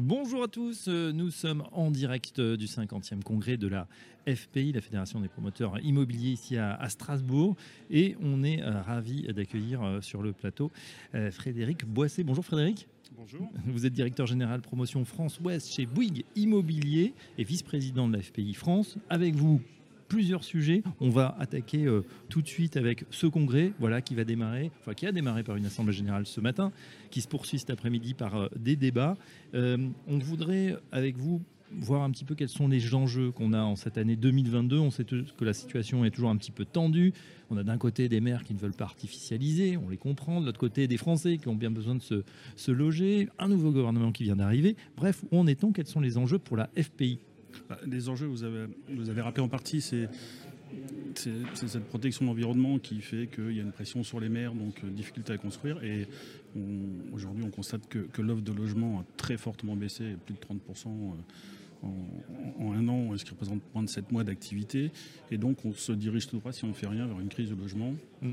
Bonjour à tous, euh, nous sommes en direct euh, du 50e congrès de la FPI, la Fédération des promoteurs immobiliers ici à, Strasbourg, et on est euh, ravis d'accueillir sur le plateau Frédéric Boissé. Bonjour Frédéric. Bonjour. Vous êtes directeur général promotion France-Ouest chez Bouygues Immobilier et vice-président de la FPI France. Avec vous, plusieurs sujets. On va attaquer euh, tout de suite avec ce congrès, voilà, qui va démarrer, enfin qui a démarré par une assemblée générale ce matin, qui se poursuit cet après-midi par euh, des débats. Euh, on voudrait, avec vous, voir un petit peu quels sont les enjeux qu'on a en cette année 2022. On sait que la situation est toujours un petit peu tendue. On a d'un côté des maires qui ne veulent pas artificialiser, on les comprend. De l'autre côté, des Français qui ont bien besoin de se, se loger. Un nouveau gouvernement qui vient d'arriver. Bref, où en est-on? Quels sont les enjeux pour la FPI les enjeux, vous avez, rappelé en partie, c'est cette protection de l'environnement qui fait qu'il y a une pression sur les maires, donc euh, difficulté à construire. Et aujourd'hui, on constate que l'offre de logement a très fortement baissé, plus de 30% en, un an, ce qui représente moins de 7 mois d'activité. Et donc on se dirige tout droit, si on ne fait rien, vers une crise de logement, mm. euh,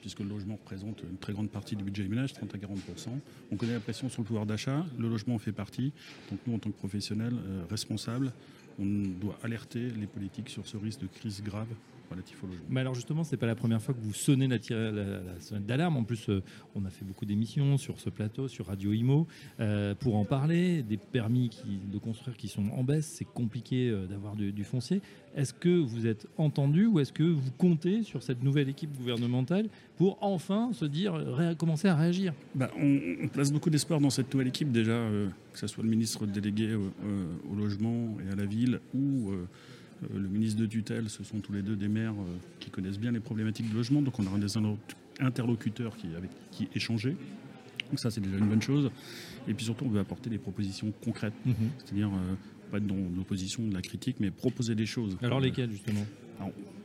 puisque le logement représente une très grande partie du budget des ménages, 30 à 40% On connaît la pression sur le pouvoir d'achat, le logement en fait partie. Donc nous, en tant que professionnels euh, responsables, on doit alerter les politiques sur ce risque de crise grave relatif au logement. Mais alors justement, c'est pas la première fois que vous sonnez la, sonnette d'alarme. En plus, euh, on a fait beaucoup d'émissions sur ce plateau, sur Radio Imo, euh, pour en parler. Des permis de construire qui sont en baisse, c'est compliqué euh, d'avoir du, foncier. Est-ce que vous êtes entendu ou est-ce que vous comptez sur cette nouvelle équipe gouvernementale pour enfin se dire, commencer à réagir? Bah, on, place beaucoup d'espoir dans cette nouvelle équipe déjà, que ce soit le ministre délégué au logement et à la ville ou euh, le ministre de tutelle, ce sont tous les deux des maires euh, qui connaissent bien les problématiques de logement, donc on aura des interlocuteurs qui, avec qui échanger. Donc ça, c'est déjà une bonne chose. Et puis surtout, on veut apporter des propositions concrètes, mhm. c'est-à-dire euh, pas être dans l'opposition, de la critique, mais proposer des choses. Alors lesquelles, justement?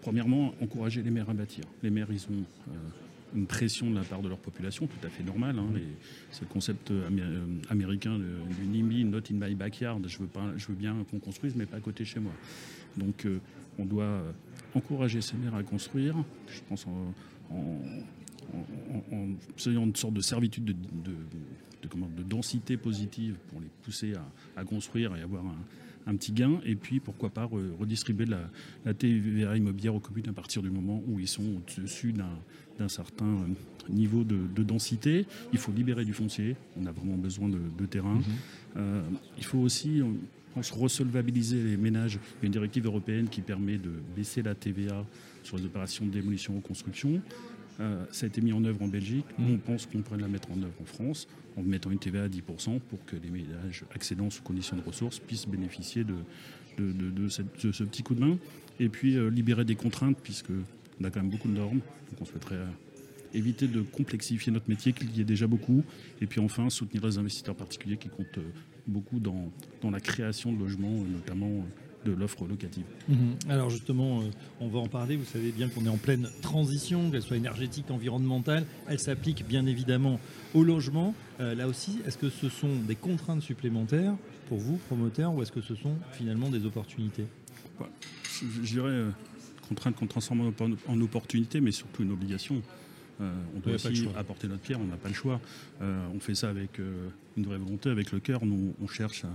Premièrement, encourager les maires à bâtir. Les maires, ils ont une pression de la part de leur population, tout à fait normal. Hein, c'est le concept américain du NIMBY, not in my backyard. Je veux, pas, je veux bien qu'on construise, mais pas à côté de chez moi. Donc euh, on doit euh, encourager ces maires à construire, je pense en, ayant une sorte de servitude de, de, densité positive pour les pousser à, construire et avoir un, petit gain, et puis pourquoi pas redistribuer la, la, TVA immobilière aux communes à partir du moment où ils sont au-dessus d'un certain euh, niveau de, densité. Il faut libérer du foncier, on a vraiment besoin de, terrain. Mm-hmm. il faut aussi pense, resolvabiliser les ménages. Il y a une directive européenne qui permet de baisser la TVA sur les opérations de démolition ou construction. Euh, ça a été mis en œuvre en Belgique. On pense qu'on pourrait la mettre en œuvre en France en mettant une TVA à 10% pour que les ménages accédant sous conditions de ressources puissent bénéficier de, ce petit coup de main. Et puis euh, libérer des contraintes, puisqu'on a quand même beaucoup de normes. Donc on souhaiterait euh, éviter de complexifier notre métier, qu'il y ait déjà beaucoup. Et puis enfin, soutenir les investisseurs particuliers qui comptent beaucoup dans la création de logements, notamment de l'offre locative. Mhm. Alors justement, euh, on va en parler. Vous savez bien qu'on est en pleine transition, qu'elle soit énergétique, environnementale. Elle s'applique bien évidemment au logement. Euh, là aussi, est-ce que ce sont des contraintes supplémentaires pour vous, promoteurs, ou est-ce que ce sont finalement des opportunités? Je, dirais euh, contraintes qu'on transforme en, en opportunités, mais surtout une obligation. Euh, on doit aussi apporter notre pierre, on n'a pas le choix. Euh, on fait ça avec euh, une vraie volonté, avec le cœur. Nous, on cherche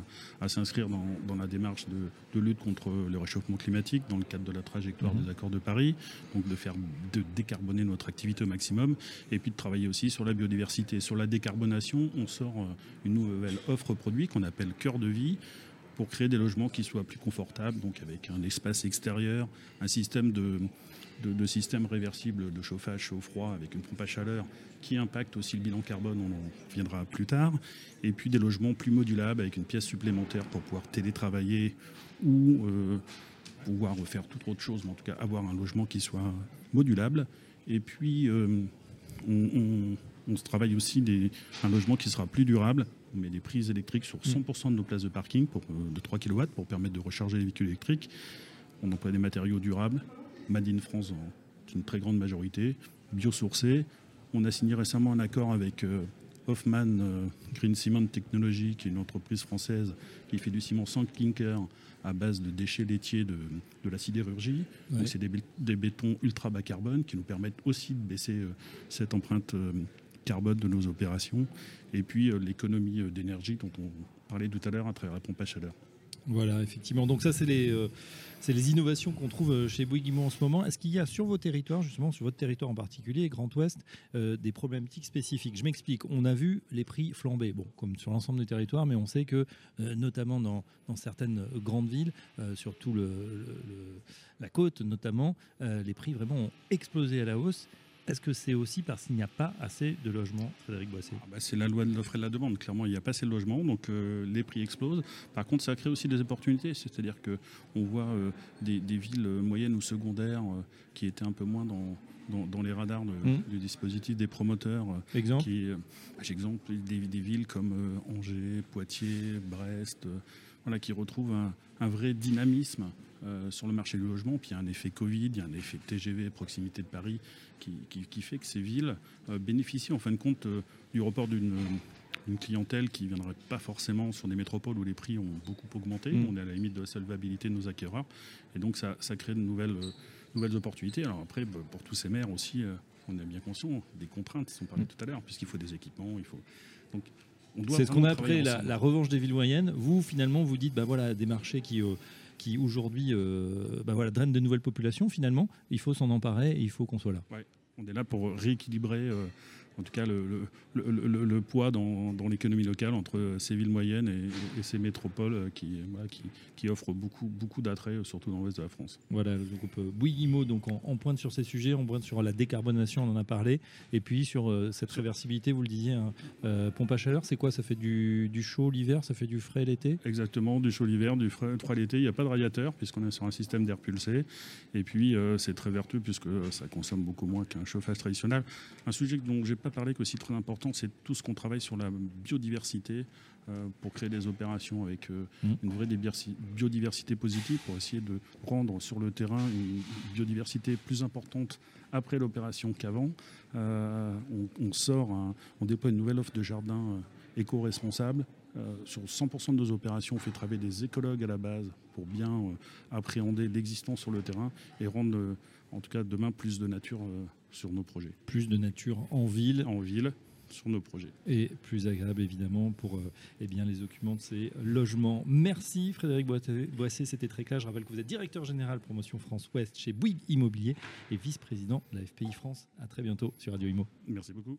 à, s'inscrire dans, la démarche de, lutte contre le réchauffement climatique dans le cadre de la trajectoire mhm. des accords de Paris, donc de faire de décarboner notre activité au maximum, et puis de travailler aussi sur la biodiversité. Sur la décarbonation, on sort une nouvelle offre produit qu'on appelle cœur de vie pour créer des logements qui soient plus confortables, donc avec un espace extérieur, un système de, de, systèmes réversibles de chauffage chaud-froid avec une pompe à chaleur qui impacte aussi le bilan carbone, on en viendra plus tard, et puis des logements plus modulables avec une pièce supplémentaire pour pouvoir télétravailler ou euh, pouvoir faire toute autre chose, mais en tout cas avoir un logement qui soit modulable. Et puis euh, on, se travaille aussi des, un logement qui sera plus durable. On met des prises électriques sur 100% de nos places de parking pour, euh, de 3 kW pour permettre de recharger les véhicules électriques. On emploie des matériaux durables, Made in France en une très grande majorité, biosourcé. On a signé récemment un accord avec euh, Hoffman Green Cement Technology, qui est une entreprise française qui fait du ciment sans clinker à base de déchets laitiers de, la sidérurgie. c'est des, bétons ultra bas carbone qui nous permettent aussi de baisser cette empreinte carbone de nos opérations. Et puis l'économie d'énergie dont on parlait tout à l'heure à travers la pompe à chaleur. Voilà, effectivement. Donc ça, c'est les, euh, innovations qu'on trouve euh, chez Bouygues en ce moment. Est-ce qu'il y a sur vos territoires, justement sur votre territoire en particulier, Grand Ouest, euh, des problématiques spécifiques? Je m'explique. On a vu les prix flamber, comme sur l'ensemble du territoire, mais on sait que, notamment dans, certaines grandes villes, surtout la côte notamment, les prix vraiment ont explosé à la hausse. Est-ce que c'est aussi parce qu'il n'y a pas assez de logements, Frédéric Boissé ah bah, C'est la loi de l'offre et de la demande. Clairement, il n'y a pas assez de logements, donc euh, les prix explosent. Par contre, ça crée aussi des opportunités. C'est-à-dire qu'on voit euh, des, villes moyennes ou secondaires euh, qui étaient un peu moins dans, dans, les radars mmh. du dispositif des promoteurs. Exemple bah, J'ai exemple des, des, villes comme Angers, Poitiers, Brest, voilà, qui retrouvent un vrai dynamisme euh, sur le marché du logement. Puis il y a un effet Covid, il y a un effet TGV, proximité de Paris, qui, fait que ces villes euh, bénéficient en fin de compte euh, du report d'une clientèle qui ne viendrait pas forcément sur des métropoles où les prix ont beaucoup augmenté. Mm. On est à la limite de la solvabilité de nos acquéreurs. Et donc ça, crée de nouvelles, nouvelles opportunités. Alors après, bah, pour tous ces maires aussi, on est bien conscient des contraintes qui sont parlées mm. tout à l'heure, puisqu'il faut des équipements, il faut. Donc, c'est ce qu'on a appelé la, revanche des villes moyennes. Vous, finalement, vous dites, bah voilà, des marchés qui, qui aujourd'hui euh, bah voilà, draine de nouvelles populations, finalement, il faut s'en emparer et il faut qu'on soit là. On est là pour rééquilibrer euh, en tout cas le, le, poids dans, l'économie locale entre ces villes moyennes et, ces métropoles euh, qui, qui, qui, offrent beaucoup, beaucoup d'attraits, surtout dans l'ouest de la France. Voilà, le groupe Bouyguimo donc en, pointe sur ces sujets, on pointe sur la décarbonation, on en a parlé, et puis sur euh, cette réversibilité, vous le disiez, hein, euh, pompe à chaleur, c'est quoi? Ça fait du, chaud l'hiver, ça fait du frais l'été? Exactement, du chaud l'hiver, du frais, froid l'été. Il n'y a pas de radiateur puisqu'on est sur un système d'air pulsé, et puis c'est très vertueux puisque ça consomme beaucoup moins qu'un chauffage traditionnel. Un sujet dont j'ai pas parlé, qu'aussi très important, c'est tout ce qu'on travaille sur la biodiversité euh, pour créer des opérations avec euh, mmh. une vraie biodiversité positive, pour essayer de prendre sur le terrain une biodiversité plus importante après l'opération qu'avant. Euh, on, sort, on déploie une nouvelle offre de jardin éco-responsable. sur 100% de nos opérations, on fait travailler des écologues à la base pour bien appréhender l'existence sur le terrain et rendre, en tout cas demain, plus de nature sur nos projets. Plus de nature en ville. En ville sur nos projets. Et plus agréable évidemment pour euh, eh bien, les occupants de ces logements. Merci Frédéric Boissé, c'était très clair. Je rappelle que vous êtes directeur général promotion France Ouest chez Bouygues Immobilier et vice-président de la FPI France. À très bientôt sur Radio Imo. Merci beaucoup.